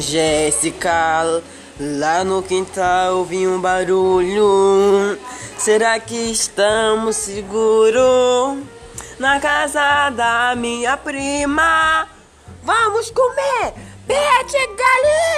Jéssica, lá no quintal ouvi um barulho. Será que estamos seguros? Na casa da minha prima. Vamos comer pé de galinha!